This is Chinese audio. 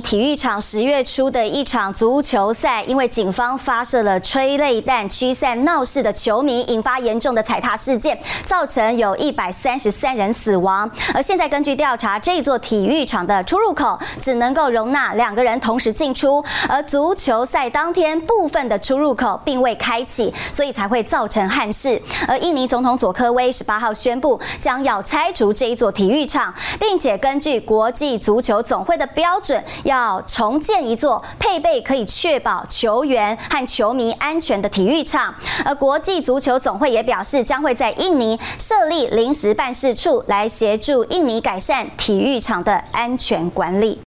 体育场十月初的一场足球赛，因为警方发射了催泪弹驱散闹事的球迷，引发严重的踩踏事件，造成有一百三十三人死亡。而现在根据调查，这座体育场的出入口只能够容纳两个人同时进出，而足球赛当天部分的出入口并未开启，所以才会造成憾事。而印尼总统佐科威十八号宣布，将要拆除这一座体育场，并且根据国际足球总会的标准。要重建一座配备可以确保球员和球迷安全的体育场，而国际足球总会也表示，将会在印尼设立临时办事处，来协助印尼改善体育场的安全管理。